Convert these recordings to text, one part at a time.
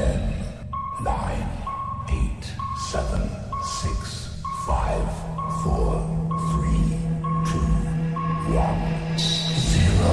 Ten, nine, eight, seven, six, five, four, three, two, one, zero.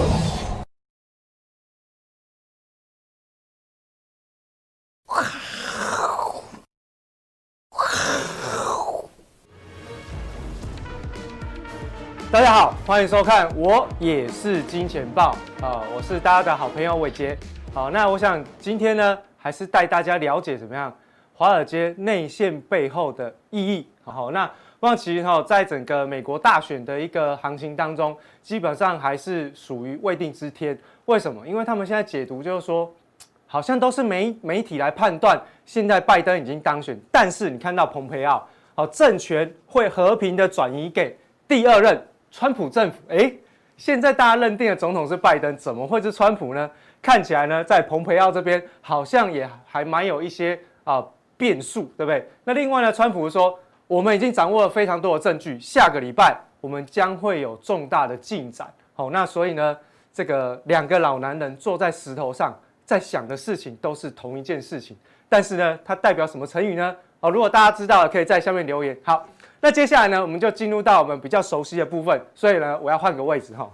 大家好，欢迎收看，我也是金钱爆啊，我是大家的好朋友伟捷。好，那我想今天呢，还是带大家了解怎么样华尔街内线背后的意义。好，那那其实哈，在整个美国大选的一个行情当中，基本上还是属于未定之天。为什么？因为他们现在解读就是说，好像都是媒媒体来判断，现在拜登已经当选，但是你看到蓬佩奥，好，政权会和平的转移给第二任。川普政府，哎，现在大家认定的总统是拜登，怎么会是川普呢？看起来呢，在蓬佩奥这边好像也还蛮有一些啊变数，对不对？那另外呢，川普说，我们已经掌握了非常多的证据，下个礼拜我们将会有重大的进展。好，那所以呢，这个两个老男人坐在石头上，在想的事情都是同一件事情，但是呢，它代表什么成语呢？好，如果大家知道了，可以在下面留言。好。那接下来呢，我们就进入到我们比较熟悉的部分，所以呢，我要换个位置哈。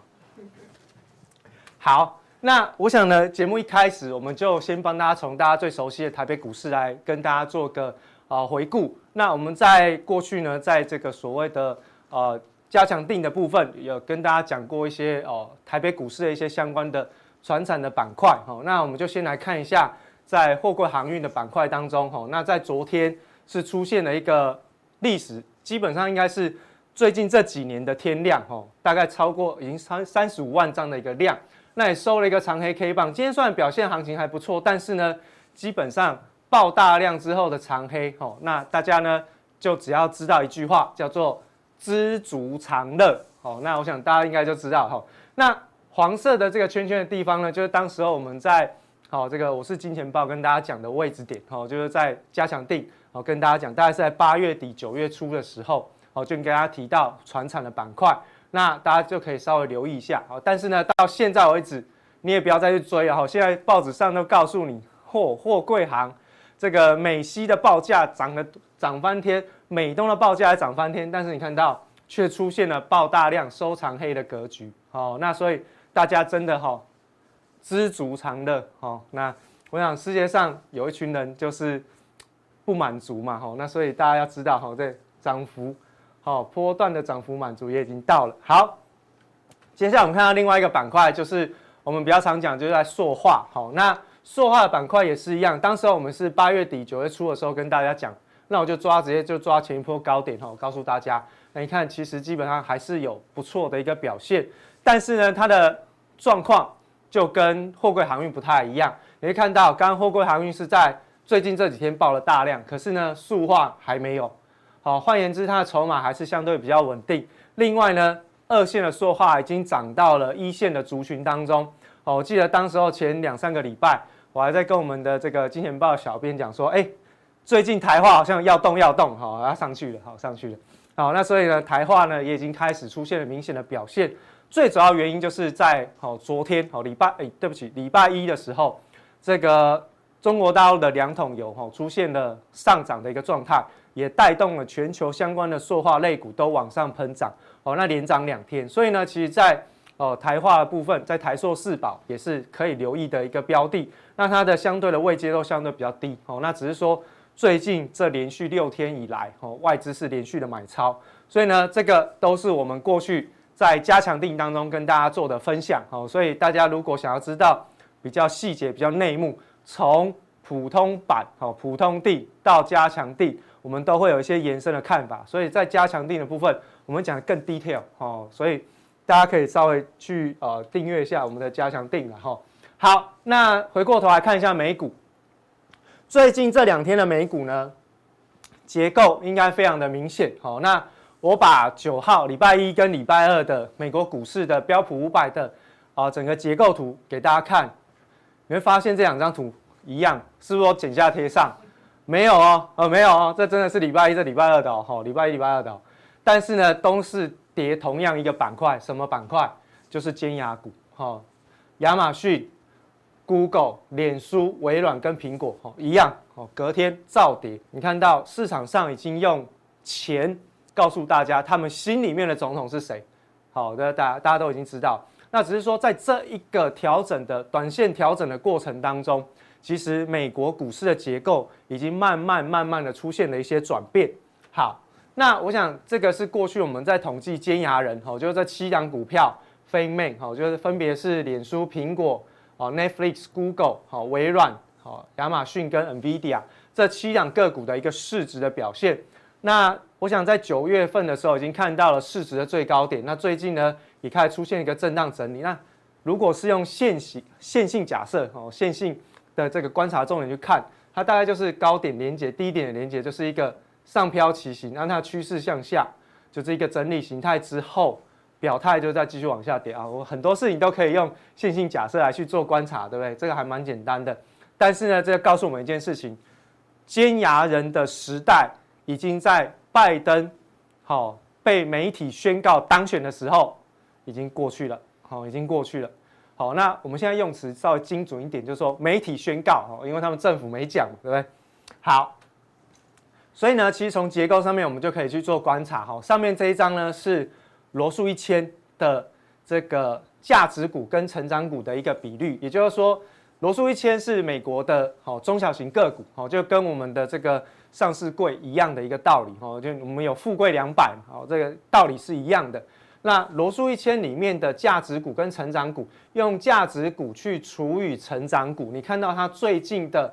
好，那我想呢，节目一开始，我们就先帮大家从大家最熟悉的台北股市来跟大家做个啊回顾。那我们在过去呢，在这个所谓的呃加强定的部分，有跟大家讲过一些哦台北股市的一些相关的传产的板块。好，那我们就先来看一下，在货柜航运的板块当中，哈，那在昨天是出现了一个历史。基本上应该是最近这几年的天量哦，大概超过已经三三十五万张的一个量，那也收了一个长黑 K 棒。今天虽然表现行情还不错，但是呢，基本上爆大量之后的长黑哦，那大家呢就只要知道一句话，叫做知足常乐哦。那我想大家应该就知道哈。那黄色的这个圈圈的地方呢，就是当时候我们在好这个我是金钱豹跟大家讲的位置点哦，就是在加强錠。好，跟大家讲，大概是在八月底九月初的时候，好，就跟大家提到船产的板块，那大家就可以稍微留意一下。好，但是呢，到现在为止，你也不要再去追了。好，现在报纸上都告诉你，货货柜行这个美西的报价涨了涨翻天，美东的报价也涨翻天，但是你看到却出现了爆大量收藏黑的格局。好，那所以大家真的哈知足常乐。好，那我想世界上有一群人就是。不满足嘛，吼，那所以大家要知道，吼，这涨幅，好，波段的涨幅满足也已经到了。好，接下来我们看到另外一个板块，就是我们比较常讲，就是在塑化，好，那塑化的板块也是一样。当时我们是八月底九月初的时候跟大家讲，那我就抓直接就抓前一波高点，吼，告诉大家，那你看其实基本上还是有不错的一个表现，但是呢，它的状况就跟货柜航运不太一样。你会看到，刚刚货柜航运是在。最近这几天爆了大量，可是呢，塑化还没有。好，换言之，它的筹码还是相对比较稳定。另外呢，二线的塑化已经涨到了一线的族群当中。哦，我记得当时候前两三个礼拜，我还在跟我们的这个金钱爆小编讲说，哎，最近台化好像要动要动，好，要上去了，好，上去了。好，那所以呢，台化呢也已经开始出现了明显的表现。最主要原因就是在好昨天，好礼拜，哎，对不起，礼拜一的时候，这个。中国大陆的两桶油哈出现了上涨的一个状态，也带动了全球相关的塑化类股都往上喷涨。哦，那连涨两天，所以呢，其实在哦台化的部分，在台塑四宝也是可以留意的一个标的，那它的相对的位阶都相对比较低。哦，那只是说最近这连续六天以来哦外资是连续的买超，所以呢，这个都是我们过去在加强錠当中跟大家做的分享。哦，所以大家如果想要知道比较细节、比较内幕。从普通板、哦普通地到加强地，我们都会有一些延伸的看法。所以在加强定的部分，我们讲的更 detail 哦，所以大家可以稍微去呃订阅一下我们的加强定了哈。好，那回过头来看一下美股，最近这两天的美股呢，结构应该非常的明显。好，那我把九号礼拜一跟礼拜二的美国股市的标普五百的啊整个结构图给大家看。你会发现这两张图一样，是不是都剪下贴上？没有哦，呃，没有哦，这真的是礼拜一、这礼拜二的哦，礼拜一、礼拜二的。但是呢，都是跌同样一个板块，什么板块？就是尖牙股，哈，亚马逊、Google、脸书、微软跟苹果哦一样哦，隔天照跌。你看到市场上已经用钱告诉大家，他们心里面的总统是谁？好的，大家大家都已经知道。那只是说，在这一个调整的短线调整的过程当中，其实美国股市的结构已经慢慢慢慢的出现了一些转变。好，那我想这个是过去我们在统计尖牙人哦，就是这七档股票，Feynman 哦，就是分别是脸书、苹果。哦，Netflix、Google、好微软、好亚马逊跟 NVIDIA 这七档个股的一个市值的表现。那我想在九月份的时候已经看到了市值的最高点。那最近呢也开始出现一个震荡整理。那如果是用线型线性假设哦，线性的这个观察重点去看，它大概就是高点连接低点的连接，就是一个上飘旗形，让它趋势向下，就是一个整理形态之后。表态就再继续往下跌啊！我很多事情都可以用线性假设来去做观察，对不对？这个还蛮简单的。但是呢，这要告诉我们一件事情：尖牙人的时代已经在拜登好被媒体宣告当选的时候已经过去了。好，已经过去了。好，那我们现在用词稍微精准一点，就是说媒体宣告哦，因为他们政府没讲，对不对？好，所以呢，其实从结构上面我们就可以去做观察。哈，上面这一张呢是。罗素一千的这个价值股跟成长股的一个比率，也就是说，罗素一千是美国的好中小型个股，好就跟我们的这个上市柜一样的一个道理，哈，就我们有富贵两百，好这个道理是一样的。那罗素一千里面的价值股跟成长股，用价值股去除以成长股，你看到它最近的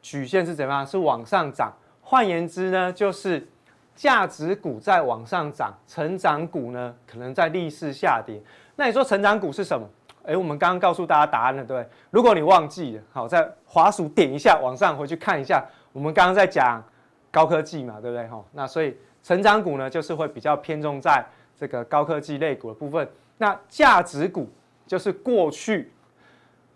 曲线是怎么样？是往上涨。换言之呢，就是。价值股在往上涨，成长股呢可能在逆势下跌。那你说成长股是什么？诶，我们刚刚告诉大家答案了，对不对？如果你忘记了，好，在滑鼠点一下往上回去看一下，我们刚刚在讲高科技嘛，对不对？哈，那所以成长股呢就是会比较偏重在这个高科技类股的部分。那价值股就是过去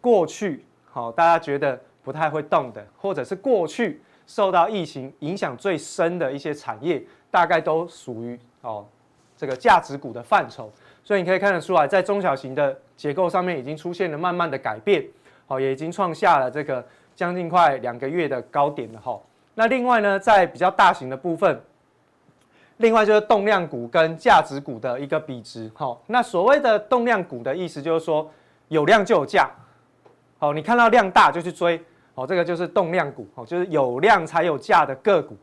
过去好，大家觉得不太会动的，或者是过去。受到疫情影响最深的一些产业，大概都属于哦这个价值股的范畴，所以你可以看得出来，在中小型的结构上面已经出现了慢慢的改变，哦，也已经创下了这个将近快两个月的高点了哈。那另外呢，在比较大型的部分，另外就是动量股跟价值股的一个比值，哈。那所谓的动量股的意思就是说，有量就有价，好，你看到量大就去追。哦，这个就是动量股，哦，就是有量才有价的个股。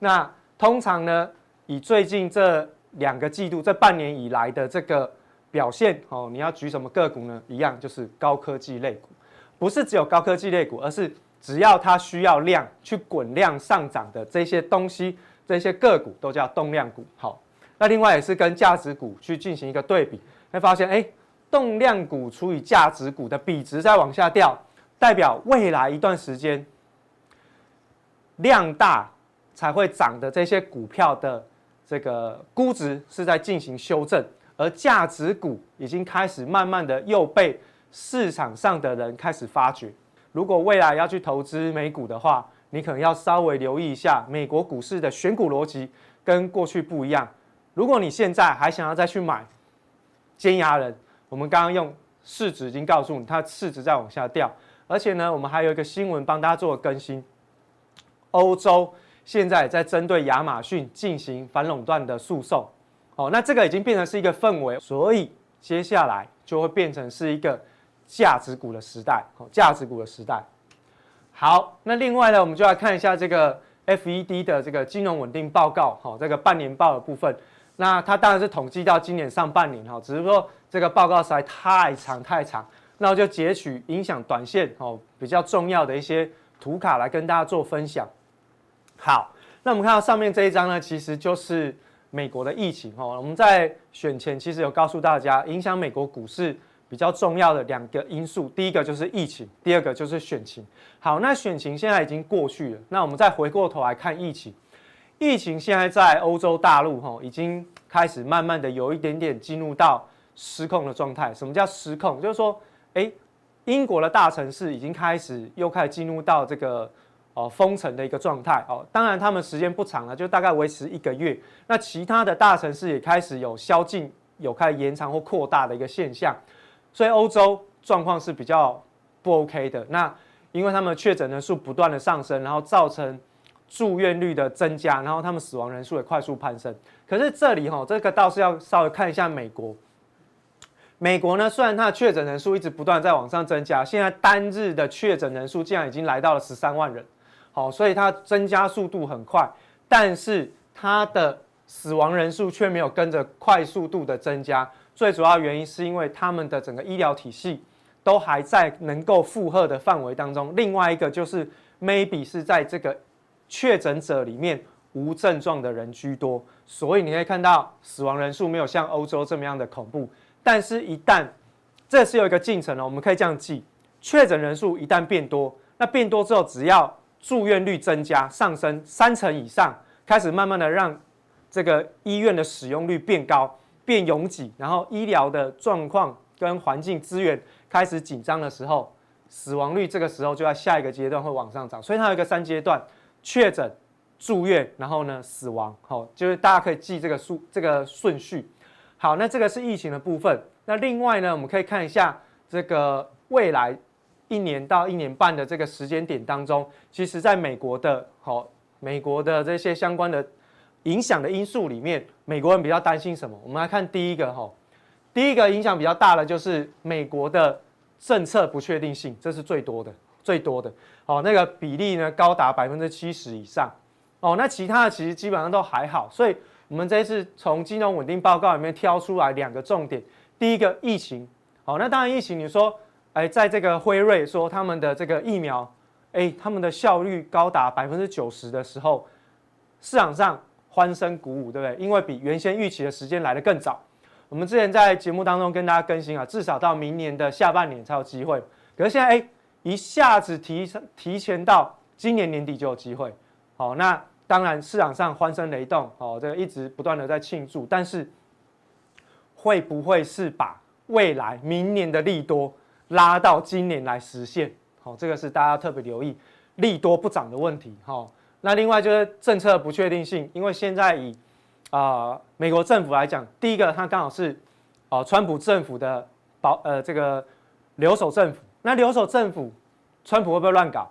那通常呢，以最近这两个季度、这半年以来的这个表现，哦，你要举什么个股呢？一样就是高科技类股，不是只有高科技类股，而是只要它需要量去滚量上涨的这些东西，这些个股都叫动量股。好，那另外也是跟价值股去进行一个对比，会发现，哎，动量股除以价值股的比值在往下掉。代表未来一段时间量大才会涨的这些股票的这个估值是在进行修正，而价值股已经开始慢慢的又被市场上的人开始发掘。如果未来要去投资美股的话，你可能要稍微留意一下美国股市的选股逻辑跟过去不一样。如果你现在还想要再去买尖牙人，我们刚刚用市值已经告诉你，它市值在往下掉。而且呢，我们还有一个新闻帮大家做个更新。欧洲现在在针对亚马逊进行反垄断的诉讼，哦，那这个已经变成是一个氛围，所以接下来就会变成是一个价值股的时代，哦，价值股的时代。好，那另外呢，我们就来看一下这个 FED 的这个金融稳定报告，哈，这个半年报的部分。那它当然是统计到今年上半年，哈，只是说这个报告实在太长太长。那我就截取影响短线哦比较重要的一些图卡来跟大家做分享。好，那我们看到上面这一张呢，其实就是美国的疫情哦。我们在选前其实有告诉大家，影响美国股市比较重要的两个因素，第一个就是疫情，第二个就是选情。好，那选情现在已经过去了，那我们再回过头来看疫情，疫情现在在欧洲大陆哈已经开始慢慢的有一点点进入到失控的状态。什么叫失控？就是说。哎，英国的大城市已经开始又开始进入到这个哦封城的一个状态哦，当然他们时间不长了，就大概维持一个月。那其他的大城市也开始有宵禁，有开始延长或扩大的一个现象，所以欧洲状况是比较不 OK 的。那因为他们确诊人数不断的上升，然后造成住院率的增加，然后他们死亡人数也快速攀升。可是这里哈，这个倒是要稍微看一下美国。美国呢，虽然它的确诊人数一直不断在往上增加，现在单日的确诊人数竟然已经来到了十三万人，好，所以它增加速度很快，但是它的死亡人数却没有跟着快速度的增加。最主要原因是因为他们的整个医疗体系都还在能够负荷的范围当中。另外一个就是 maybe 是在这个确诊者里面无症状的人居多，所以你可以看到死亡人数没有像欧洲这么样的恐怖。但是，一旦这是有一个进程了，我们可以这样记：确诊人数一旦变多，那变多之后，只要住院率增加上升三成以上，开始慢慢的让这个医院的使用率变高、变拥挤，然后医疗的状况跟环境资源开始紧张的时候，死亡率这个时候就在下一个阶段会往上涨。所以它有一个三阶段：确诊、住院，然后呢死亡。好，就是大家可以记这个数这个顺序。好，那这个是疫情的部分。那另外呢，我们可以看一下这个未来一年到一年半的这个时间点当中，其实在美国的，好，美国的这些相关的影响的因素里面，美国人比较担心什么？我们来看第一个，哈，第一个影响比较大的就是美国的政策不确定性，这是最多的，最多的。好，那个比例呢，高达百分之七十以上。哦，那其他的其实基本上都还好，所以。我们这一次从金融稳定报告里面挑出来两个重点，第一个疫情，好，那当然疫情你说，哎，在这个辉瑞说他们的这个疫苗，哎，他们的效率高达百分之九十的时候，市场上欢声鼓舞，对不对？因为比原先预期的时间来得更早。我们之前在节目当中跟大家更新啊，至少到明年的下半年才有机会。可是现在哎，一下子提提前到今年年底就有机会，好，那。当然，市场上欢声雷动，哦，这个一直不断的在庆祝，但是会不会是把未来明年的利多拉到今年来实现？好，这个是大家特别留意利多不涨的问题。好，那另外就是政策不确定性，因为现在以啊、美国政府来讲，第一个它刚好是啊、川普政府的保呃这个留守政府，那留守政府川普会不会乱搞？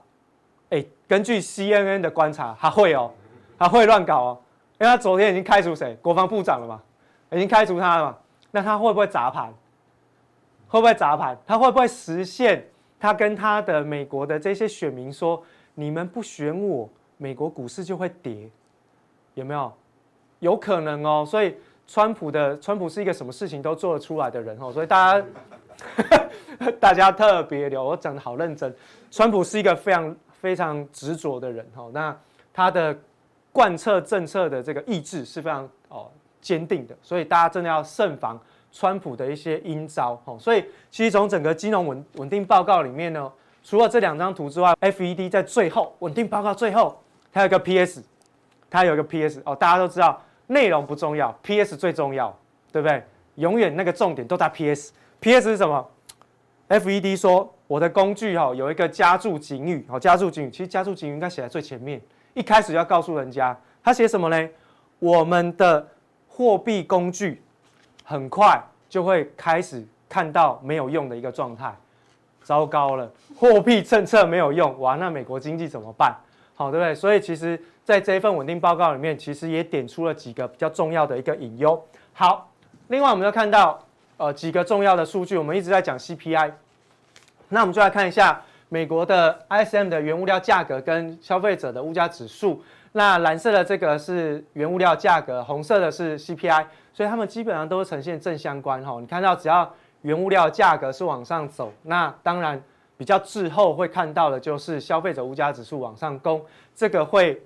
哎，根据 CNN 的观察，他会哦。他会乱搞哦，因为他昨天已经开除谁？国防部长了嘛，已经开除他了嘛。那他会不会砸盘？会不会砸盘？他会不会实现他跟他的美国的这些选民说：你们不选我，美国股市就会跌？有没有？有可能哦。所以，川普的川普是一个什么事情都做得出来的人哦。所以大家 大家特别留，我讲得好认真。川普是一个非常非常执着的人哦。那他的。贯彻政策的这个意志是非常哦坚定的，所以大家真的要慎防川普的一些阴招哦。所以其实从整个金融稳稳定报告里面呢，除了这两张图之外，FED 在最后稳定报告最后，它有一个 PS，它有一个 PS 哦。大家都知道内容不重要，PS 最重要，对不对？永远那个重点都在 PS。PS 是什么？FED 说我的工具哈有一个加注警语，好，加注警语，其实加注警语应该写在最前面。一开始要告诉人家，他写什么呢？我们的货币工具很快就会开始看到没有用的一个状态，糟糕了，货币政策没有用，哇，那美国经济怎么办？好，对不对？所以其实在这一份稳定报告里面，其实也点出了几个比较重要的一个隐忧。好，另外我们要看到呃几个重要的数据，我们一直在讲 CPI，那我们就来看一下。美国的 ISM 的原物料价格跟消费者的物价指数，那蓝色的这个是原物料价格，红色的是 CPI，所以它们基本上都是呈现正相关哈。你看到只要原物料价格是往上走，那当然比较滞后会看到的就是消费者物价指数往上攻，这个会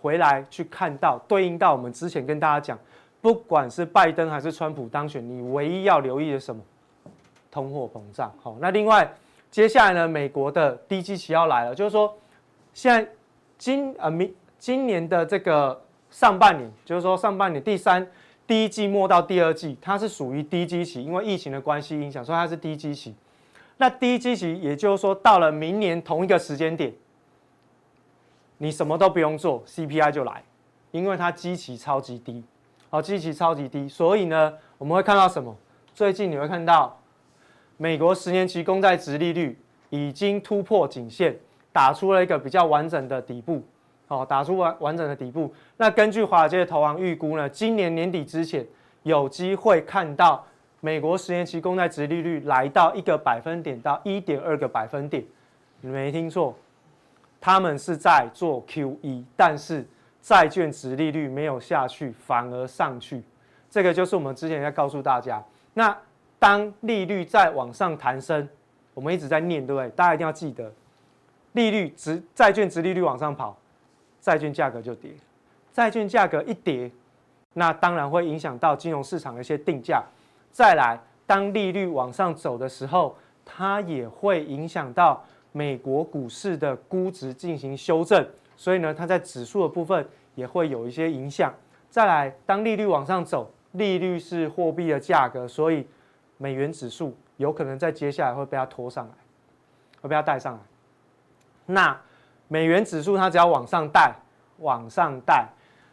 回来去看到对应到我们之前跟大家讲，不管是拜登还是川普当选，你唯一要留意的什么？通货膨胀。好，那另外。接下来呢，美国的低基期要来了，就是说，现在今呃明今年的这个上半年，就是说上半年第三第一季末到第二季，它是属于低基期，因为疫情的关系影响，所以它是低基期。那低基期，也就是说到了明年同一个时间点，你什么都不用做，CPI 就来，因为它基期超级低，好，基期超级低，所以呢，我们会看到什么？最近你会看到。美国十年期公债殖利率已经突破颈线，打出了一个比较完整的底部，好，打出完完整的底部。那根据华尔街的投行预估呢，今年年底之前有机会看到美国十年期公债殖利率来到一个百分点到一点二个百分点，你没听错，他们是在做 QE，但是债券殖利率没有下去，反而上去。这个就是我们之前在告诉大家，那当利率再往上弹升，我们一直在念，对不对？大家一定要记得，利率值债券殖利率往上跑，债券价格就跌，债券价格一跌，那当然会影响到金融市场的一些定价。再来，当利率往上走的时候，它也会影响到美国股市的估值进行修正，所以呢，它在指数的部分也会有一些影响。再来，当利率往上走。利率是货币的价格，所以美元指数有可能在接下来会被它拖上来，会被它带上来。那美元指数它只要往上带，往上带，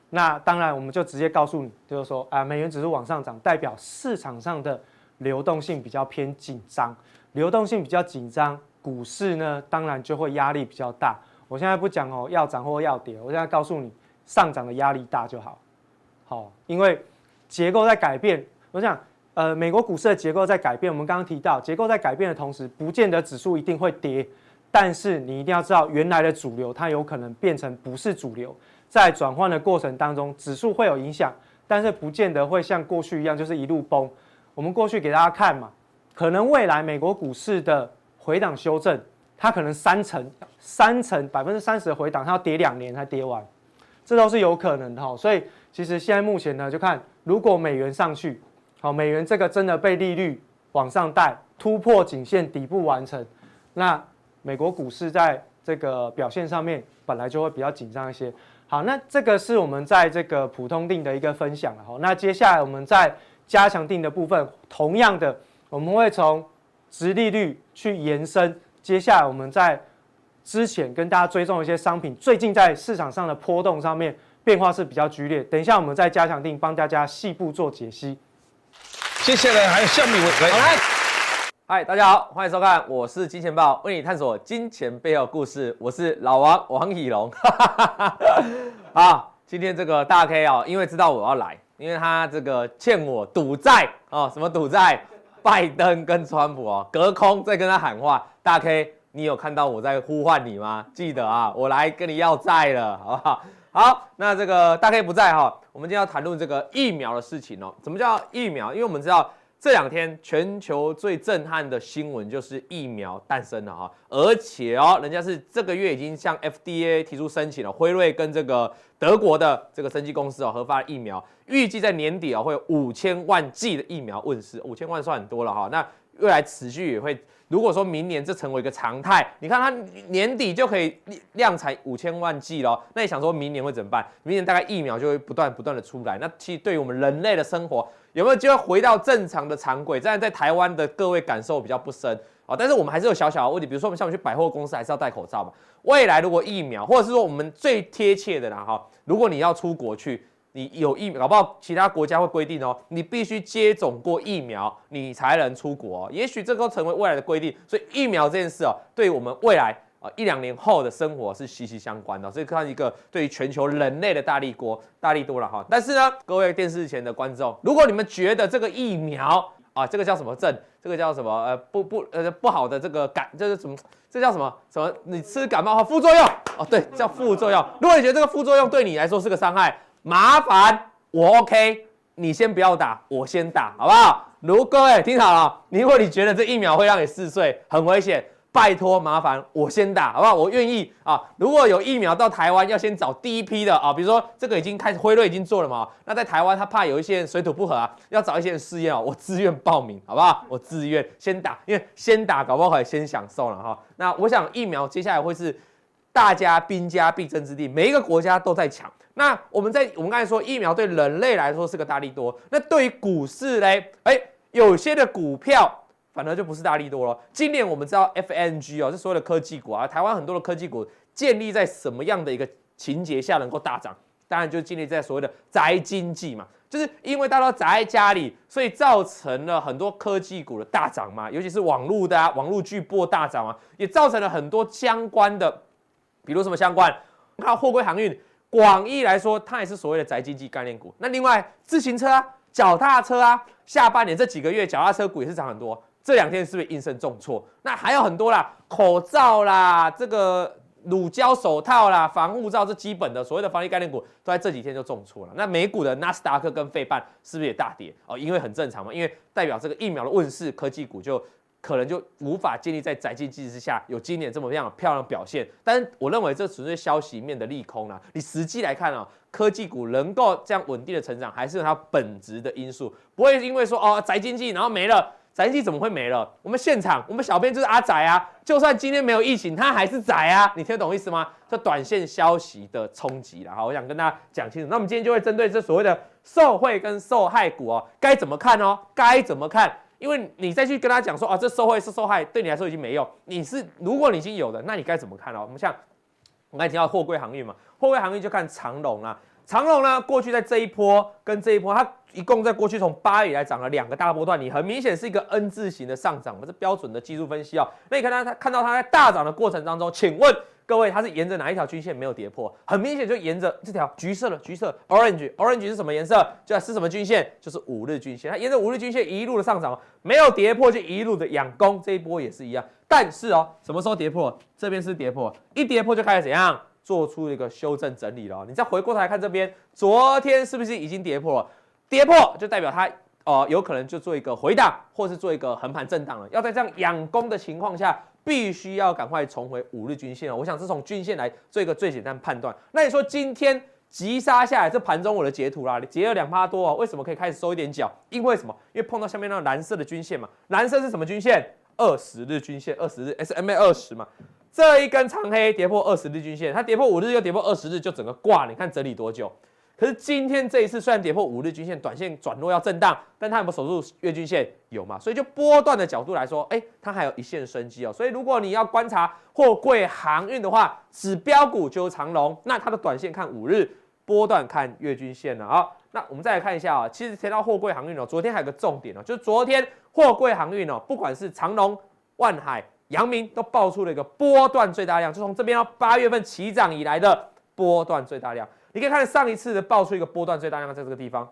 那当然我们就直接告诉你，就是说啊，美元指数往上涨，代表市场上的流动性比较偏紧张，流动性比较紧张，股市呢当然就会压力比较大。我现在不讲哦，要涨或要跌，我现在告诉你，上涨的压力大就好，好，因为。结构在改变，我想，呃，美国股市的结构在改变。我们刚刚提到，结构在改变的同时，不见得指数一定会跌，但是你一定要知道，原来的主流它有可能变成不是主流，在转换的过程当中，指数会有影响，但是不见得会像过去一样就是一路崩。我们过去给大家看嘛，可能未来美国股市的回档修正，它可能三成、三成百分之三十的回档，它要跌两年才跌完，这都是有可能的哈。所以其实现在目前呢，就看。如果美元上去，好，美元这个真的被利率往上带，突破颈线底部完成，那美国股市在这个表现上面本来就会比较紧张一些。好，那这个是我们在这个普通定的一个分享了。好，那接下来我们在加强定的部分，同样的，我们会从殖利率去延伸。接下来我们在之前跟大家追踪一些商品，最近在市场上的波动上面。变化是比较剧烈，等一下我们再加强定帮大家细部做解析。接下来还有下面一位，好来，嗨，大家好，欢迎收看，我是金钱豹，为你探索金钱背后故事，我是老王王以龙。啊，今天这个大 K 啊，因为知道我要来，因为他这个欠我赌债啊，什么赌债？拜登跟川普啊，隔空在跟他喊话，大 K，你有看到我在呼唤你吗？记得啊，我来跟你要债了，好不好？好，那这个大 K 不在哈，我们今天要谈论这个疫苗的事情哦。什么叫疫苗？因为我们知道这两天全球最震撼的新闻就是疫苗诞生了哈，而且哦，人家是这个月已经向 FDA 提出申请了，辉瑞跟这个德国的这个生技公司哦核发疫苗，预计在年底啊会有五千万剂的疫苗问世，五千万算很多了哈。那未来持续也会。如果说明年这成为一个常态，你看它年底就可以量产五千万剂了，那你想说明年会怎么办？明年大概疫苗就会不断不断的出来，那其实对于我们人类的生活有没有机会回到正常的常轨？这样在台湾的各位感受比较不深啊，但是我们还是有小小的问题，比如说我们像我们去百货公司还是要戴口罩嘛。未来如果疫苗，或者是说我们最贴切的啦哈，如果你要出国去。你有疫苗，搞不好其他国家会规定哦，你必须接种过疫苗，你才能出国哦。也许这都成为未来的规定，所以疫苗这件事哦，对我们未来啊一两年后的生活是息息相关的。所以看一个对于全球人类的大力锅，大力多了哈。但是呢，各位电视前的观众，如果你们觉得这个疫苗啊，这个叫什么症？这个叫什么？呃，不不呃不好的这个感，这是什么？这叫什么？什么？你吃感冒后副作用哦，对，叫副作用。如果你觉得这个副作用对你来说是个伤害，麻烦我 OK，你先不要打，我先打，好不好？如各位听好了，如果你觉得这疫苗会让你嗜睡，很危险，拜托麻烦我先打，好不好？我愿意啊。如果有疫苗到台湾，要先找第一批的啊，比如说这个已经开始辉瑞已经做了嘛，那在台湾他怕有一些人水土不合啊，要找一些人试验啊，我自愿报名，好不好？我自愿先打，因为先打搞不好可以先享受了哈。那我想疫苗接下来会是大家兵家必争之地，每一个国家都在抢。那我们在我们刚才说疫苗对人类来说是个大利多，那对于股市嘞，哎，有些的股票反而就不是大利多了。今年我们知道 FNG 哦，是所有的科技股啊，台湾很多的科技股建立在什么样的一个情节下能够大涨？当然就建立在所谓的宅经济嘛。就是因为大家都宅在家里，所以造成了很多科技股的大涨嘛，尤其是网络的啊，网络巨擘大涨啊，也造成了很多相关的，比如什么相关，看货柜航运，广义来说，它也是所谓的宅经济概念股。那另外自行车啊、脚踏车啊，下半年这几个月脚踏车股也是涨很多。这两天是不是应声重挫？那还有很多啦，口罩啦，这个乳胶手套啦，防护罩，这基本的所谓的防疫概念股，都在这几天就重挫了。那美股的纳斯达克跟费半是不是也大跌？哦，因为很正常嘛，因为代表这个疫苗的问世，科技股就可能就无法建立在宅经济之下有今年这么样漂亮表现。但是我认为这纯粹消息面的利空啦。你实际来看啊，科技股能够这样稳定的成长，还是它本质的因素，不会因为说哦宅经济然后没了。宅经济怎么会没了？我们现场，我们小编就是阿宅啊！就算今天没有疫情，他还是宅啊！你听得懂意思吗？这短线消息的冲击啦，好，我想跟大家讲清楚。那我们今天就会针对这所谓的受惠跟受害股哦，该怎么看哦？该怎么看？因为你再去跟他讲说啊，这受惠是受害，对你来说已经没用。你是如果你已经有了，那你该怎么看哦？我们像我们刚才提到货柜航运嘛，货柜航运就看长龙啊。长荣呢，过去在这一波跟这一波，它一共在过去从八月以来涨了两个大波段，你很明显是一个 N 字形的上涨，我们是标准的技术分析、哦。那你看它，它看到它在大涨的过程当中，请问各位，它是沿着哪一条均线没有跌破？很明显就沿着这条橘色的橘色 orange orange 是什么颜色？就是什么均线？就是五日均线。它沿着五日均线一路的上涨，没有跌破就一路的仰攻，这一波也是一样。但是哦，什么时候跌破？这边是跌破，一跌破就开始怎样？做出一个修正整理了，你再回过头来看这边，昨天是不是已经跌破了？跌破就代表它、呃，有可能就做一个回档，或是做一个横盘震荡了。要在这样仰攻的情况下，必须要赶快重回五日均线了。我想是从均线来做一个最简单判断。那你说今天急杀下来，这盘中我的截图啦，截了两趴多啊，为什么可以开始收一点脚？因为什么？因为碰到下面那个蓝色的均线嘛。蓝色是什么均线？二十日均线，二十日 SMA 二十嘛。这一根长黑跌破二十日均线，它跌破五日又跌破二十日，就整个挂。你看整理多久？可是今天这一次虽然跌破五日均线，短线转弱要震荡，但它有没有守住月均线？有嘛？所以就波段的角度来说，哎，它还有一线生机哦。所以如果你要观察货柜航运的话，指标股就是长荣，那它的短线看五日，波段看月均线了啊。那我们再来看一下啊，其实提到货柜航运哦，昨天还有个重点哦，就是昨天货柜航运哦，不管是长荣、万海。阳明都爆出了一个波段最大量，就从这边到八月份起涨以来的波段最大量。你可以看上一次的爆出一个波段最大量，在这个地方，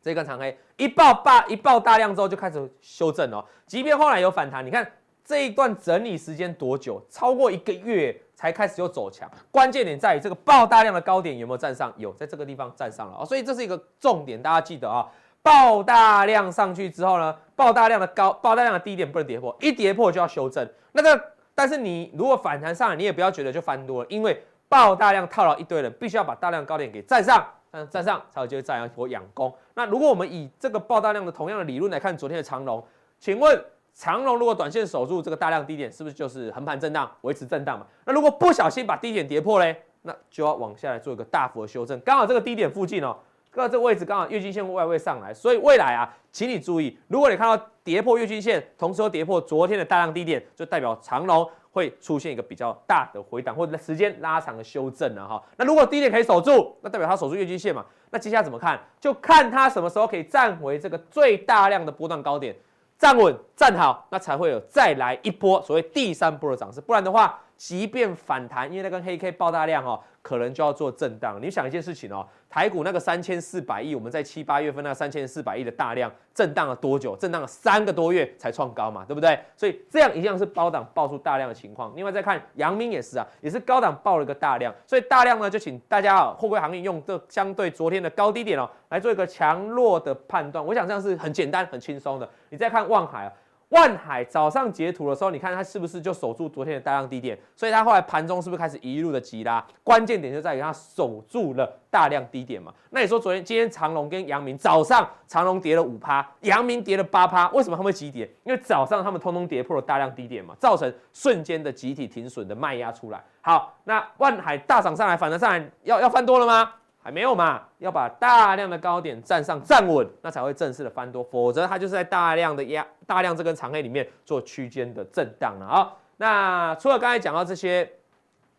这根长黑一爆大一爆大量之后就开始修正哦。即便后来有反弹，你看这一段整理时间多久？超过一个月才开始又走强。关键点在于这个爆大量的高点有没有站上？有，在这个地方站上了哦。所以这是一个重点，大家记得啊。爆大量上去之后呢，爆大量的高，爆大量的低点不能跌破，一跌破就要修正。那个，但是你如果反弹上来，你也不要觉得就翻多了，因为爆大量套牢一堆人，必须要把大量高点给站上，嗯，站上才有机会再一波仰攻。那如果我们以这个爆大量的同样的理论来看昨天的长龙，请问长龙如果短线守住这个大量低点，是不是就是横盘震荡，维持震荡嘛？那如果不小心把低点跌破嘞，那就要往下来做一个大幅的修正，刚好这个低点附近哦。那这个位置刚好月均线外围上来，所以未来啊，请你注意，如果你看到跌破月均线，同时又跌破昨天的大量低点，就代表长龙会出现一个比较大的回档或者时间拉长的修正了哈。那如果低点可以守住，那代表它守住月均线嘛。那接下来怎么看？就看它什么时候可以站回这个最大量的波段高点，站稳站好，那才会有再来一波所谓第三波的涨势。不然的话，即便反弹，因为那根黑 K 爆大量哦。可能就要做震荡。你想一件事情哦，台股那个三千四百亿，我们在七八月份那三千四百亿的大量震荡了多久？震荡了三个多月才创高嘛，对不对？所以这样一样是高档爆出大量的情况。另外再看阳明也是啊，也是高档爆了一个大量，所以大量呢就请大家啊，货柜行业用这相对昨天的高低点哦，来做一个强弱的判断。我想这样是很简单、很轻松的。你再看望海啊。万海早上截图的时候，你看它是不是就守住昨天的大量低点？所以它后来盘中是不是开始一路的急拉？关键点就在于它守住了大量低点嘛。那你说昨天、今天长隆跟阳明早上长隆跌了五趴，阳明跌了八趴，为什么他们会急跌？因为早上他们通通跌破了大量低点嘛，造成瞬间的集体停损的卖压出来。好，那万海大涨上来，反弹上来，要要翻多了吗？还没有嘛，要把大量的高点站上站稳，那才会正式的翻多，否则它就是在大量的压大量这根长黑里面做区间的震荡了啊。那除了刚才讲到这些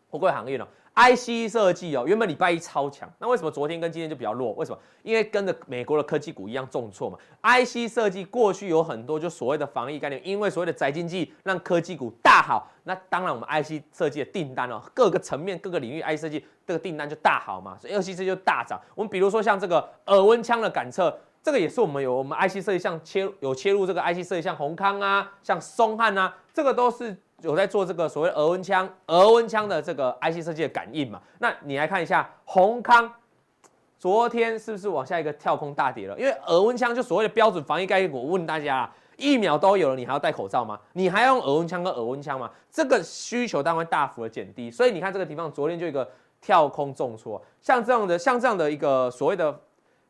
货柜行业呢，IC 设计哦，原本礼拜一超强，那为什么昨天跟今天就比较弱？为什么？因为跟着美国的科技股一样重挫嘛。IC 设计过去有很多就所谓的防疫概念，因为所谓的宅经济让科技股大好，那当然我们 IC 设计的订单哦，各个层面各个领域 IC 设计这个订单就大好嘛，所以 IC 设计就大涨。我们比如说像这个耳温枪的感测，这个也是我们有我们 IC 设计像切有切入这个 IC 设计，像宏康啊，像松汉啊，这个都是。有在做这个所谓耳温枪、耳温枪的这个 IC 设计的感应嘛？那你来看一下閎康，昨天是不是往下一个跳空大跌了？因为耳温枪就所谓的标准防疫概念，我问大家啊，疫苗都有了，你还要戴口罩吗？你还要用耳温枪跟耳温枪吗？这个需求当然大幅的减低，所以你看这个地方昨天就一个跳空重挫，像这样的像这样的一个所谓的。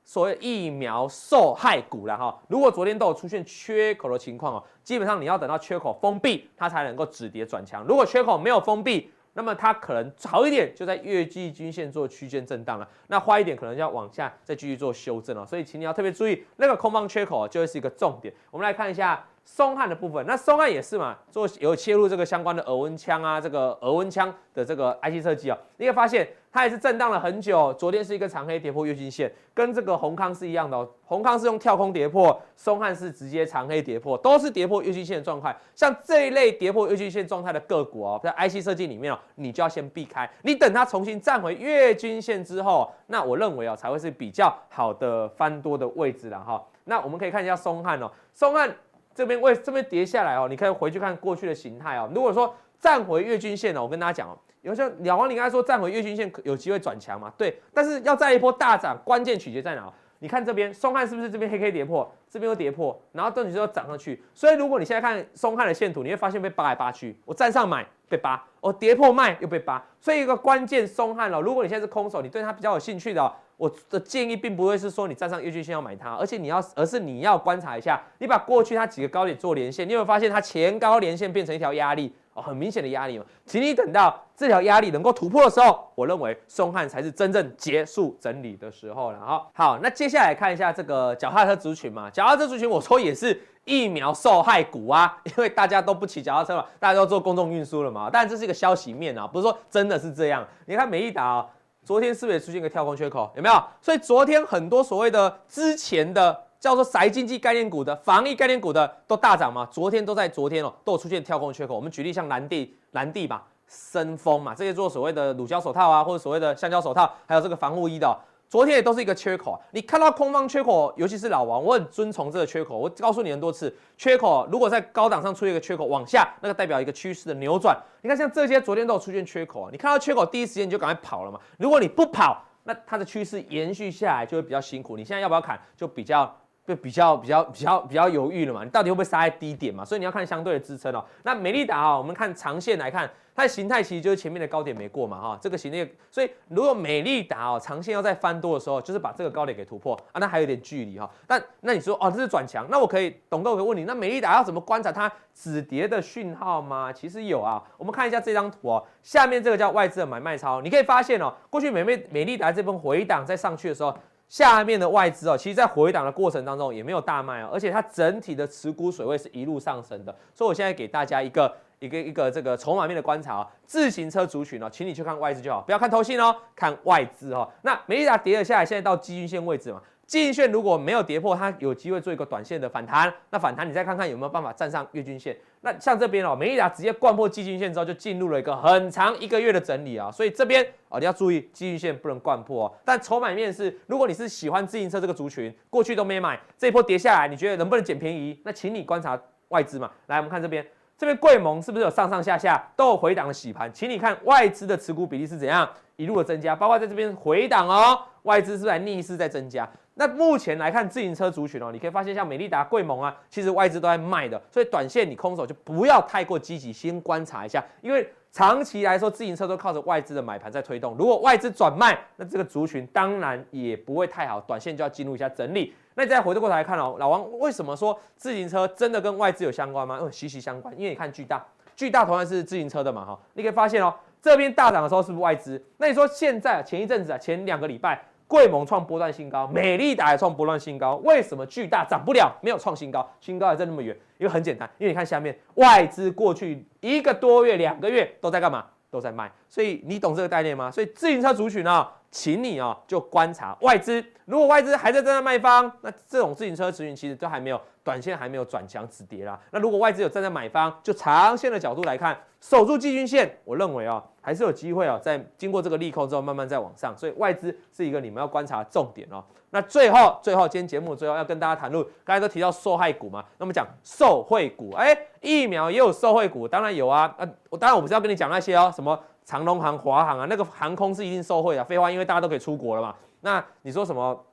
所谓疫苗受害股了哈，如果昨天都有出现缺口的情况哦，基本上你要等到缺口封闭，它才能够止跌转强。如果缺口没有封闭，那么它可能好一点就在月季均线做区间震荡了，那坏一点可能要往下再继续做修正了。所以请你要特别注意那个空方缺口就会是一个重点。我们来看一下。松汉的部分，那松汉也是嘛，做有切入这个相关的耳温枪啊，这个耳温枪的这个 IC 设计啊，你会发现它也是震荡了很久。昨天是一个长黑跌破月均线，跟这个閎康是一样的哦。閎康是用跳空跌破，松汉是直接长黑跌破，都是跌破月均线的状态。像这一类跌破月均线状态的个股哦，在 IC 设计里面哦，你就要先避开。你等它重新站回月均线之后，那我认为哦，才会是比较好的翻多的位置了哈。那我们可以看一下松汉哦，松汉。这边为这边跌下来哦，你可以回去看过去的形态哦。如果说站回月均线呢，我跟大家讲哦，有时候老王你刚才说站回月均线有机会转强嘛？对，但是要再一波大涨，关键取决在哪？你看这边松汉是不是这边黑 K 跌破，这边又跌破，然后等于说涨上去。所以如果你现在看松汉的线图，你会发现被扒来扒去，我站上买被扒，我跌破卖又被扒。所以一个关键松汉了，如果你现在是空手，你对它比较有兴趣的。我的建议并不会是说你站上月均线要买它，而且你要，而是你要观察一下，你把过去它几个高点做连线，你有没有发现它前高连线变成一条压力哦，很明显的压力嘛。请你等到这条压力能够突破的时候，我认为松汉才是真正结束整理的时候了。哈，好，那接下来看一下这个脚踏车族群嘛，脚踏车族群我说也是疫苗受害股啊，因为大家都不骑脚踏车嘛，大家都做公众运输了嘛，但这是一个消息面啊，不是说真的是这样。你看美利达啊。昨天是不是也出现一个跳空缺口？有没有？所以昨天很多所谓的之前的叫做宅经济概念股的防疫概念股的都大涨嘛？昨天都在昨天哦，都有出现跳空缺口。我们举例像蓝地、蓝地吧、森丰嘛，这些做所谓的乳胶手套啊，或者所谓的橡胶手套，还有这个防护衣的。昨天也都是一个缺口啊，你看到空方缺口，尤其是老王，我很遵从这个缺口。我告诉你很多次，缺口如果在高档上出现一个缺口往下，那个代表一个趋势的扭转。你看像这些昨天都有出现缺口啊，你看到缺口第一时间你就赶快跑了嘛。如果你不跑，那它的趋势延续下来就会比较辛苦。你现在要不要砍，就比较。就比较比较比较比较犹豫了嘛，你到底会不会杀在低点嘛？所以你要看相对的支撑哦。那美利达啊，我们看长线来看，它的形态其实就是前面的高点没过嘛哈，这个形态。所以如果美利达哦长线要再翻多的时候，就是把这个高点给突破啊，那还有点距离哈。但那你说哦这是转强，那我可以董哥我可以问你，那美利达要怎么观察它止跌的讯号吗？其实有啊，我们看一下这张图哦，下面这个叫外资的买卖超，你可以发现哦，过去美美美利达这边回档再上去的时候。下面的外资哦，其实，在回档的过程当中也没有大卖哦，而且它整体的持股水位是一路上升的，所以我现在给大家一个一个一个这个筹码面的观察哦，自行车族群哦，请你去看外资就好，不要看投信哦，看外资哦。那美利达跌了下来，现在到基均线位置嘛。季线如果没有跌破，它有机会做一个短线的反弹。那反弹你再看看有没有办法站上月均线。那像这边哦，美利达直接灌破季均线之后，就进入了一个很长一个月的整理啊。所以这边哦，你要注意季均线不能灌破哦。但筹码面是，如果你是喜欢自行车这个族群，过去都没买，这一波跌下来，你觉得能不能捡便宜？那请你观察外资嘛。来，我们看这边，这边贵盟是不是有上上下下都有回档的洗盘？请你看外资的持股比例是怎样一路的增加，包括在这边回档哦，外资是不是逆势在增加？那目前来看，自行车族群哦，你可以发现像美利达、柜蒙啊，其实外资都在卖的，所以短线你空手就不要太过积极，先观察一下，因为长期来说，自行车都靠着外资的买盘在推动。如果外资转卖，那这个族群当然也不会太好，短线就要进入一下整理。那你再回过头来看哦，老王为什么说自行车真的跟外资有相关吗？嗯，息息相关，因为你看巨大，巨大同样是自行车的嘛哈，你可以发现哦，这边大涨的时候是不是外资？那你说现在前一阵子啊，前两个礼拜。贵盟创波段新高，美丽达也创波段新高，为什么巨大涨不了？没有创新高，新高还在那么远？因为很简单，因为你看下面外资过去一个多月、两个月都在干嘛？都在卖，所以你懂这个概念吗？所以自行车族群呢，请你啊就观察外资，如果外资还在站在卖方，那这种自行车族群其实都还没有短线还没有转强止跌啦。那如果外资有站在买方，就长线的角度来看，守住季均线，我认为啊还是有机会啊，在经过这个利空之后慢慢再往上。所以外资是一个你们要观察重点哦。那最后，最后，今天节目最后要跟大家谈论，刚才都提到受害股嘛，那么讲受惠股，哎，疫苗也有受惠股，当然有啊，啊，我当然我不是要跟你讲那些哦，什么长龙航、华航啊，那个航空是一定受惠的，废话，因为大家都可以出国了嘛。那你说什么？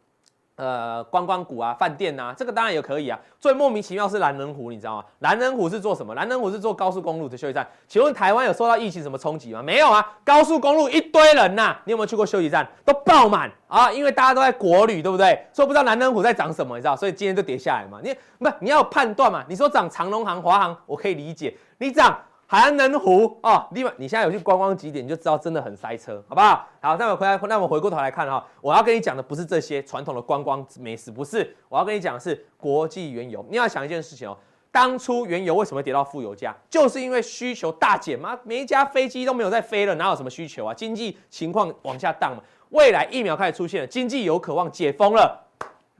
呃，观光股啊，饭店呐，这个当然也可以啊。最莫名其妙是蓝人湖，你知道吗？蓝人湖是做什么？蓝人湖是做高速公路的休息站。请问台湾有受到疫情什么冲击吗？没有啊，高速公路一堆人呐、啊，你有没有去过休息站？都爆满啊，因为大家都在国旅，对不对？所以不知道蓝人湖在涨什么，你知道？所以今天就跌下来嘛。你不，你要判断嘛。你说涨长龙航、华航，我可以理解。你涨。韩能湖哦，另外你现在有去观光景点，你就知道真的很塞车，好不好？好，那我回来，那我回过头来看哈、我要跟你讲的不是这些传统的观光美食，不是，我要跟你讲的是国际原油。你要想一件事情哦，当初原油为什么跌到负油价，就是因为需求大减嘛，每一架飞机都没有在飞了，哪有什么需求啊？经济情况往下荡嘛。未来疫苗开始出现了，经济有渴望解封了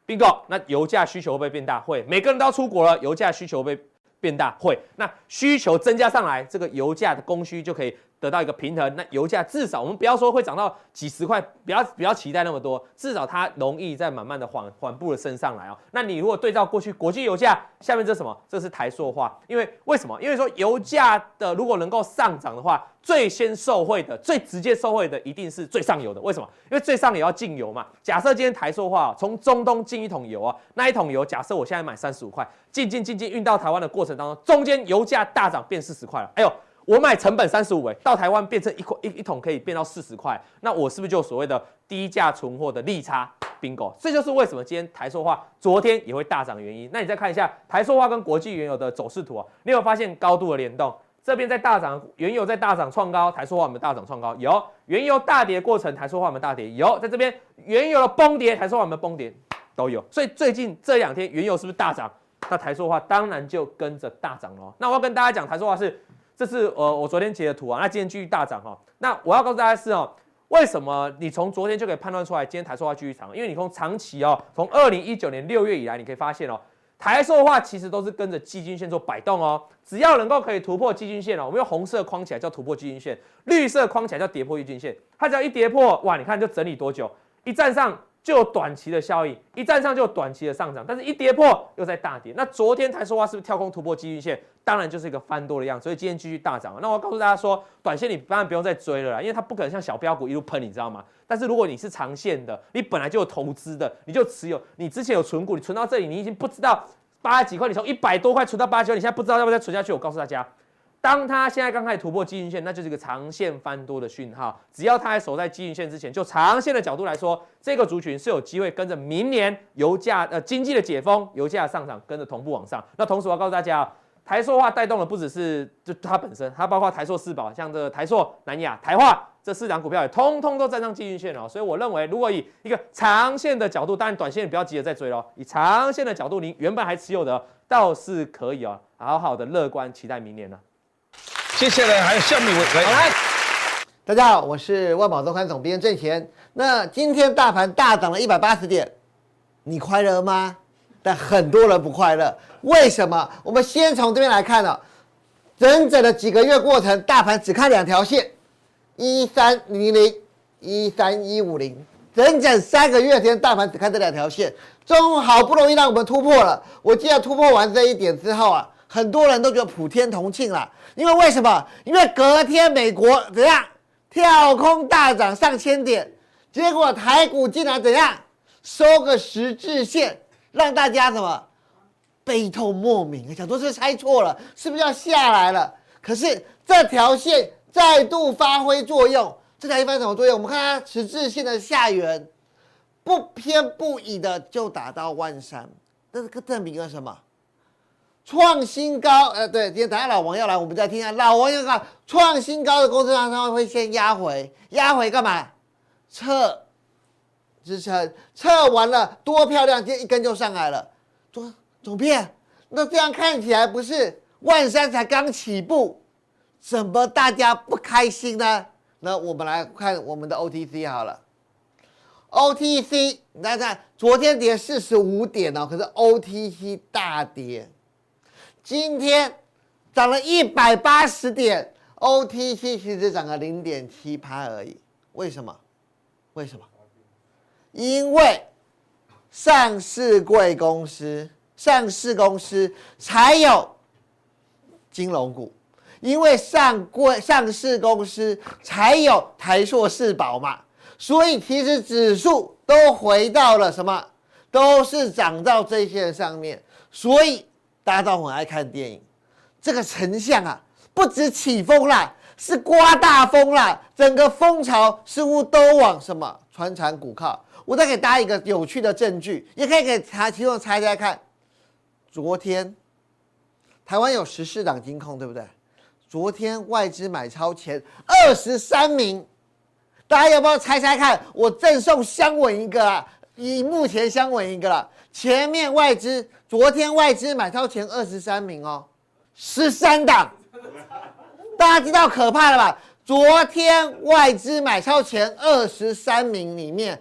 ，Bingo，那油价需求会不会变大？会，每个人都要出国了，油价需求会不会变大？会，那需求增加上来，这个油价的供需就可以得到一个平衡。那油价至少我们不要说会涨到几十块，不要不要期待那么多，至少它容易在慢慢的缓缓步的升上来哦。那你如果对照过去国际油价，下面这是什么？这是台塑化，因为为什么？因为说油价的如果能够上涨的话。最先受惠的、最直接受惠的，一定是最上游的。为什么？因为最上游要进油嘛。假设今天台塑化从中东进一桶油啊，那一桶油，假设我现在买三十五块，进进进进运到台湾的过程当中，中间油价大涨变四十块了。哎呦，我买成本三十五，哎，到台湾变成一块一一桶可以变到四十块，那我是不是就所谓的低价存货的利差？Bingo！这就是为什么今天台塑化昨天也会大涨的原因。那你再看一下台塑化跟国际原油的走势图啊，你有发现高度的联动？这边在大涨，原油在大涨创高，台塑化我们大涨创高，有原油大跌过程，台塑化我们大跌，有在这边原油的崩跌，台塑化我们崩跌都有，所以最近这两天原油是不是大涨？那台塑化当然就跟着大涨喽。那我要跟大家讲，台塑化是这是呃我昨天截的图啊，那今天继续大涨哈。那我要告诉大家是哦，为什么你从昨天就可以判断出来今天台塑化继续涨？因为你从长期哦，从二零一九年六月以来，你可以发现哦。台塑的话，其实都是跟着季均线做摆动哦。只要能够可以突破季均线哦，我们用红色框起来叫突破季均线，绿色框起来叫跌破季均线。它只要一跌破，哇，你看就整理多久，一站上。就有短期的效应，一站上就有短期的上涨，但是一跌破又在大跌。那昨天台塑化是不是跳空突破基均线？当然就是一个翻多的样子，所以今天继续大涨。那我告诉大家说，短线你当然不用再追了啦，因为它不可能像小标股一路喷，你知道吗？但是如果你是长线的，你本来就有投资的，你就持有，你之前有存股，你存到这里，你已经不知道八十几块，你从一百多块存到八十几块，你现在不知道要不要再存下去。我告诉大家。当它现在刚开始突破基均线，那就是一个长线翻多的讯号。只要它还守在基均线之前，就长线的角度来说，这个族群是有机会跟着明年油价呃经济的解封，油价上涨跟着同步往上。那同时我要告诉大家，台塑化带动的不只是就它本身，它包括台塑四宝，像这个台塑、南亚、台化这四档股票也通通都站上季均线了。所以我认为，如果以一个长线的角度，当然短线不要急着再追喽。以长线的角度，你原本还持有的倒是可以哦，好好的乐观期待明年呢。接下来还有下面一位来，来，大家好，我是万宝周刊总编郑贤。那今天大盘大涨了一百八十点，你快乐吗？但很多人不快乐，为什么？我们先从这边来看了，整整的几个月过程，大盘只看两条线，一三零零，一三一五零，整整三个月间，大盘只看这两条线，终好不容易让我们突破了。我记得突破完这一点之后啊。很多人都觉得普天同庆了，因为为什么？因为隔天美国怎样跳空大涨上千点，结果台股竟然怎样收个十字线，让大家什么悲痛莫名，想说是猜错了，是不是要下来了？可是这条线再度发挥作用，这条线发挥什么作用？我们看它十字线的下缘，不偏不倚的就打到万三，这是个证明了什么？创新高，呃，对，今天等下老王要来，我们再听下老王要讲创新高的公司，他会先压回，压回干嘛？测支撑，测完了多漂亮，今天一根就上来了。总总编，那这样看起来不是万山才刚起步，怎么大家不开心呢？那我们来看我们的 OTC 好了，OTC 你看看，昨天跌四十五点哦，可是 OTC 大跌，今天涨了一百八十点，OTC 其实涨了零点七趴而已，为什么？为什么？因为上市贵公司，上市公司才有金融股。因为上柜上市公司才有台硕、四宝嘛，所以其实指数都回到了什么？都是涨到这些上面。所以大家都很爱看电影，这个成像啊，不止起风啦，是刮大风啦，整个风潮似乎都往什么传产股靠。我再给大家一个有趣的证据，也可以给查其中猜猜看。昨天台湾有十四档金控，对不对？昨天外资买超前二十三名，大家要不要猜猜看？我赠送香吻一个啦，以目前香吻一个了。前面外资昨天外资买超前二十三名哦，十三档，大家知道可怕了吧？昨天外资买超前二十三名里面，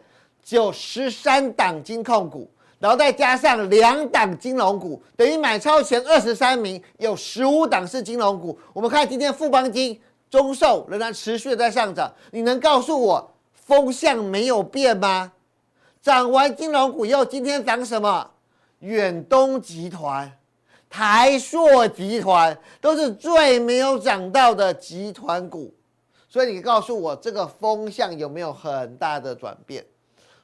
有十三档金控股。然后再加上两档金融股，等于买超前二十三名，有十五档是金融股。我们看今天富邦金、中寿仍然持续的在上涨，你能告诉我风向没有变吗？涨完金融股以后，今天涨什么？远东集团、台塑集团都是最没有涨到的集团股，所以你告诉我这个风向有没有很大的转变？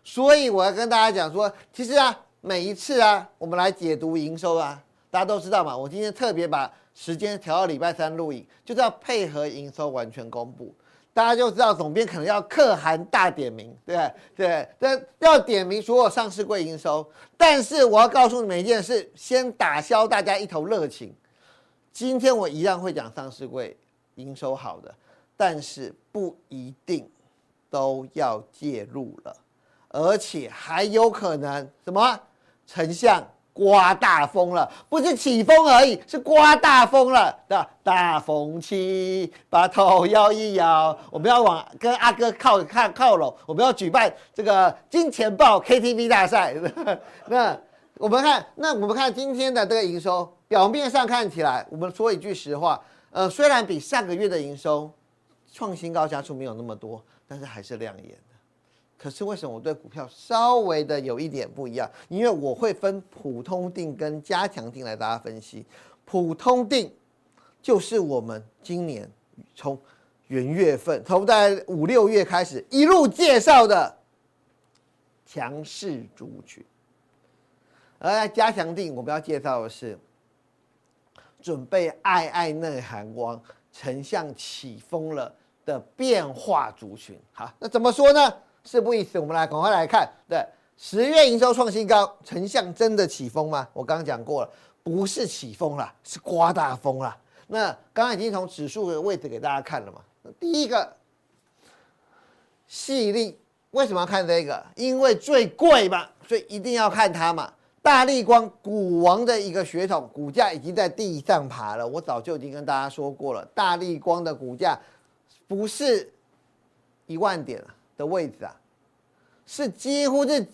所以我要跟大家讲说，其实啊。每一次啊，我们来解读营收啊，大家都知道嘛。我今天特别把时间调到礼拜三录影，就是要配合营收完全公布。大家就知道总编可能要可汗大点名，对不对？对，要点名所有上市柜营收。但是我要告诉你们一件事，先打消大家一头热情。今天我一样会讲上市柜营收好的，但是不一定都要介入了，而且还有可能什么？丞相刮大风了，不是起风而已，是刮大风了。大大风起，把头摇一摇。我们要往跟阿哥靠靠靠拢，我们要举办这个金钱豹 KTV 大赛。那我们看，那我们看今天的这个营收，表面上看起来，我们说一句实话，呃，虽然比上个月的营收创新高加数没有那么多，但是还是亮眼。可是为什么我对股票稍微的有一点不一样？因为我会分普通定跟加强定来大家分析。普通定就是我们今年从元月份，从大概五六月开始一路介绍的强势族群，而加强定我们要介绍的是准备爱爱内含光、成像起风了的变化族群。好，那怎么说呢？事不宜迟，我们来赶快来看。对，十月营收创新高，成像真的起风吗？我刚刚讲过了，不是起风了，是刮大风了。那刚刚已经从指数的位置给大家看了嘛。第一个，矽力为什么要看这个？因为最贵嘛，所以一定要看它嘛。大立光股王的一个血统，股价已经在地上爬了。我早就已经跟大家说过了，大立光的股价不是一万点了。的位置啊，是几乎是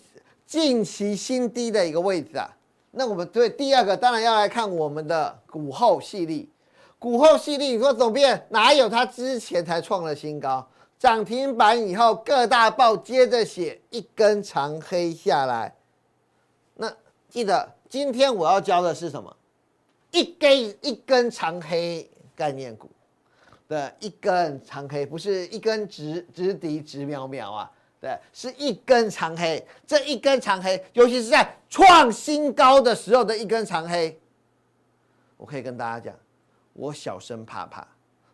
近期新低的一个位置啊。那我们对第二个当然要来看我们的股后矽力，股后矽力，你说总编哪有？它之前才创了新高，涨停板以后各大报接着写一根长黑下来。那记得今天我要教的是什么？一根一根长黑概念股。的一根长黑，不是一根直直敌直秒秒啊，对，是一根长黑。这一根长黑，尤其是在创新高的时候的一根长黑，我可以跟大家讲，我小声怕怕。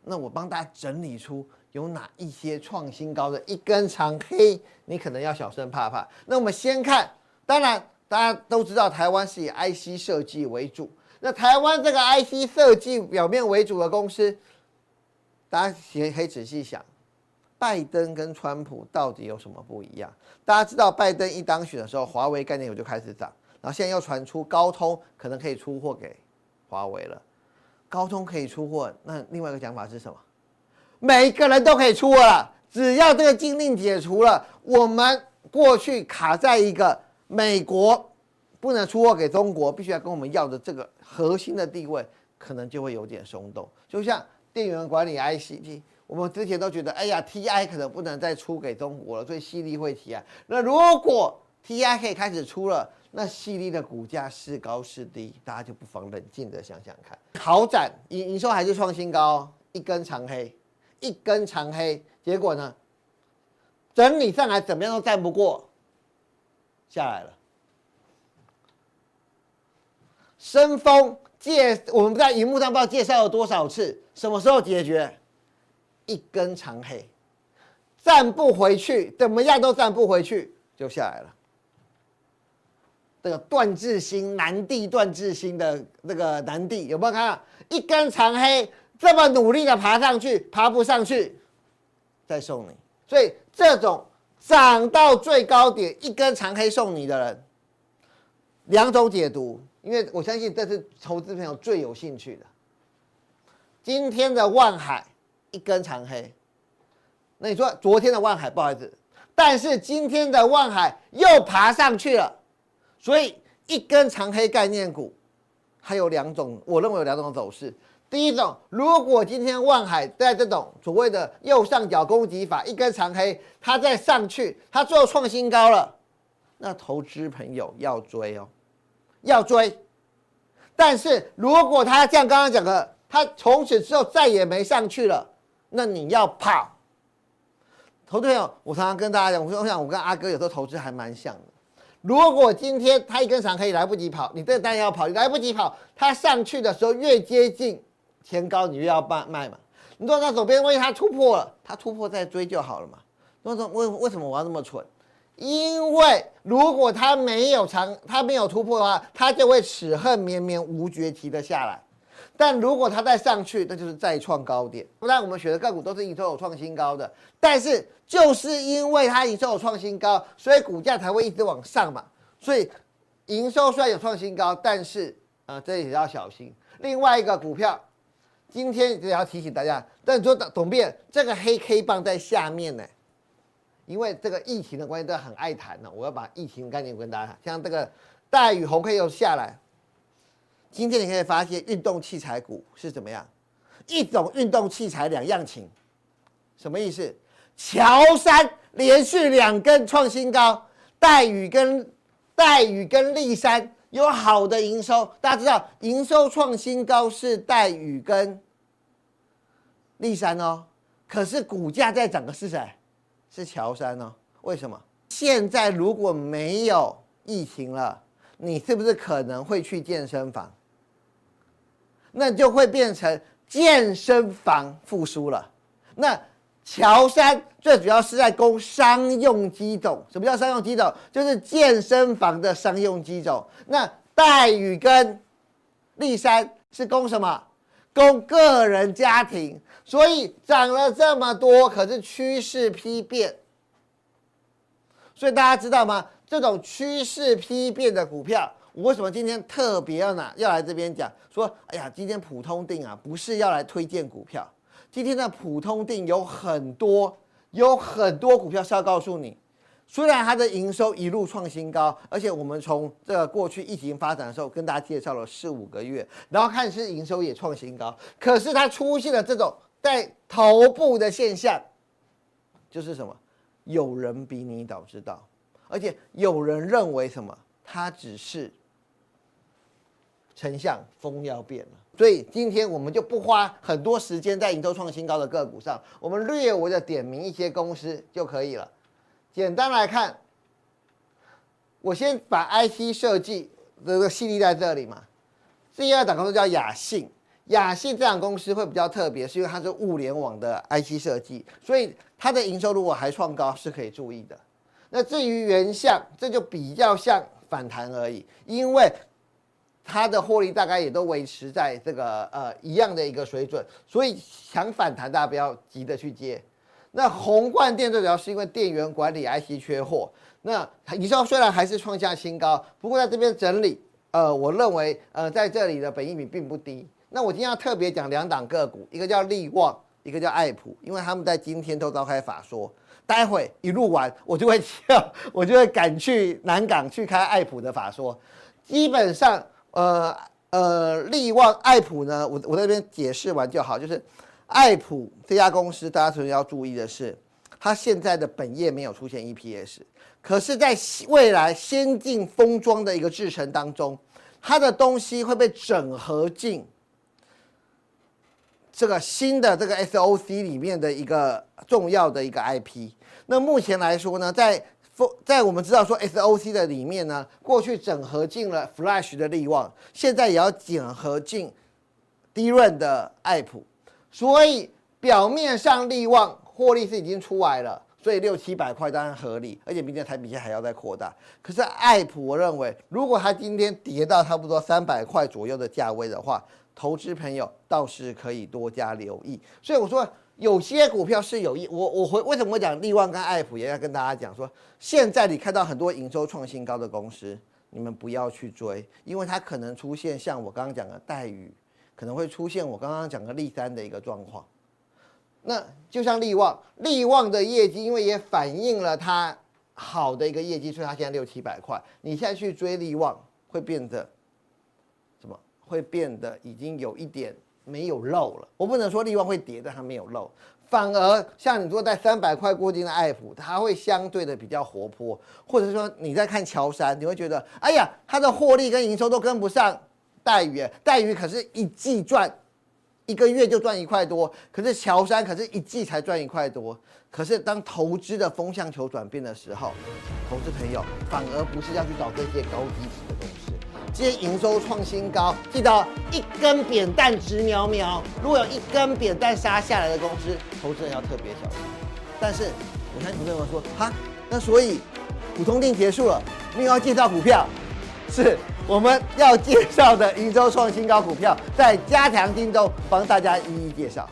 那我帮大家整理出有哪一些创新高的一根长黑，你可能要小声怕怕。那我们先看，当然大家都知道台湾是以 IC 设计为主，那台湾这个 IC 设计表面为主的公司。大家可以仔细想，拜登跟川普到底有什么不一样？大家知道，拜登一当选的时候，华为概念股就开始涨，然后现在又传出高通可能可以出货给华为了。高通可以出货，那另外一个讲法是什么？每个人都可以出货了，只要这个禁令解除了，我们过去卡在一个美国不能出货给中国，必须要跟我们要的这个核心的地位，可能就会有点松动。就像电源管理 IC，我们之前都觉得，哎呀，TI 可能不能再出给中国了，所以矽力会提啊。那如果 TI 可以开始出了，那矽力的股价是高是低，大家就不妨冷静的想想看。豪展营营收还是创新高，一根长黑，一根长黑，结果呢，整理上来怎么样都站不过，下来了。升丰介，我们在荧幕上不知道介绍了多少次，什么时候解决？一根长黑，站不回去，怎么样都站不回去，就下来了。这个段智兴南帝段智兴的那个南帝有没有看到一根长黑这么努力的爬上去，爬不上去，再送你。所以这种涨到最高点一根长黑送你的人，两种解读，因为我相信这是投资朋友最有兴趣的。今天的万海一根长黑，那你说昨天的万海不好意思，但是今天的万海又爬上去了。所以一根长黑概念股，还有两种，我认为有两种走势。第一种，如果今天万海在这种所谓的右上角攻击法，一根长黑，它再上去，它最后创新高了，那投资朋友要追哦，要追。但是如果它像刚刚讲的，它从此之后再也没上去了，那你要跑。投资朋友，我常常跟大家讲，我说我想我跟阿哥有时候投资还蛮像的。如果今天它一根长黑来不及跑，你这当然要跑，你来不及跑，它上去的时候越接近前高，你越要卖卖嘛。你说那左边万一它突破了，它突破再追就好了嘛。那说为为什么我要那么蠢？因为如果它没有长，它没有突破的话，它就会齿恨绵绵无绝期的下来。但如果它再上去，那就是再创高点。不然我们选的个股都是营收有创新高的，但是就是因为它营收有创新高，所以股价才会一直往上嘛。所以营收虽然有创新高，但是呃，这也要小心。另外一个股票，今天也要提醒大家，但你说董编这个黑 K 棒在下面呢，因为这个疫情的关系，都很爱谈呢。我要把疫情概念跟大家谈，像这个大宇红 K 又下来。今天你可以发现运动器材股是怎么样？一种运动器材两样情，什么意思？乔山连续两根创新高，戴宇跟戴宇跟立山有好的营收，大家知道营收创新高是戴宇跟立山哦，可是股价在涨的是谁？是乔山哦。为什么？现在如果没有疫情了，你是不是可能会去健身房？那就会变成健身房复苏了。那乔山最主要是在供商用机种。什么叫商用机种？就是健身房的商用机种。那戴宇跟立山是供什么？供个人家庭。所以涨了这么多，可是趋势丕变。所以大家知道吗？这种趋势丕变的股票。我为什么今天特别要拿要来这边讲？说，哎呀，今天普通定啊，不是要来推荐股票。今天的普通定有很多，有很多股票是要告诉你，虽然它的营收一路创新高，而且我们从这个过去疫情发展的时候跟大家介绍了四五个月，然后看是营收也创新高，可是它出现了这种在头部的现象，就是什么？有人比你早知道，而且有人认为什么？它只是。丞相风要变了，所以今天我们就不花很多时间在营收创新高的个股上，我们略微的点名一些公司就可以了。简单来看，我先把 IC 设计这个系列在这里嘛。第二档公司叫雅信，亚信这档公司会比较特别，是因为它是物联网的 IC 设计，所以它的营收如果还创高是可以注意的。那至于原相，这就比较像反弹而已，因为。它的获利大概也都维持在这个呃一样的一个水准，所以想反弹大家不要急着去接。那宏冠电最主要是因为电源管理 IC 缺货，那营收虽然还是创下新高，不过在这边整理，呃，我认为呃在这里的本益比并不低。那我今天要特别讲两档个股，一个叫力旺，一个叫爱普，因为他们在今天都召开法说，待会一录完我就会 跳，我就会赶去南港去开爱普的法说。基本上，呃呃，力旺爱普呢，我我在这边解释完就好，就是爱普这家公司，大家首先要注意的是，它现在的本业没有出现 EPS，可是在未来先进封装的一个制程当中，它的东西会被整合进。这个新的这个 SOC 里面的一个重要的一个 IP，那目前来说呢，在在我们知道说 SOC 的里面呢，过去整合进了 Flash 的力旺，现在也要整合进 DRAM 的爱普，所以表面上力旺获利是已经出来了，所以六七百块当然合理，而且明天台比线还要再扩大。可是爱普，我认为如果它今天跌到差不多三百块左右的价位的话，投资朋友倒是可以多加留意，所以我说有些股票是有意，我我会为什么会讲利旺跟爱普，也要跟大家讲说，现在你看到很多营收创新高的公司，你们不要去追，因为它可能出现像我刚刚讲的待遇，可能会出现我刚刚讲的利三的一个状况。那就像利旺，利旺的业绩因为也反映了它好的一个业绩，所以它现在六七百块，你现在去追利旺会变得。会变得已经有一点没有肉了。我不能说力旺会跌，但它没有肉，反而像你说在三百块过境的爱普，它会相对的比较活泼。或者说你在看乔山，你会觉得，哎呀，它的获利跟营收都跟不上待遇。待遇可是一季赚一个月就赚一块多，可是乔山可是一季才赚一块多。可是当投资的风向球转变的时候，投资朋友反而不是要去找这些高估值的东西。今天营收创新高，记得一根扁担直瞄瞄。如果有一根扁担杀下来的公司，投资人要特别小心。但是我看投资人说，哈，那所以普通定结束了，没有要介绍股票，是我们要介绍的营收创新高股票，在加强錠中帮大家一一介绍。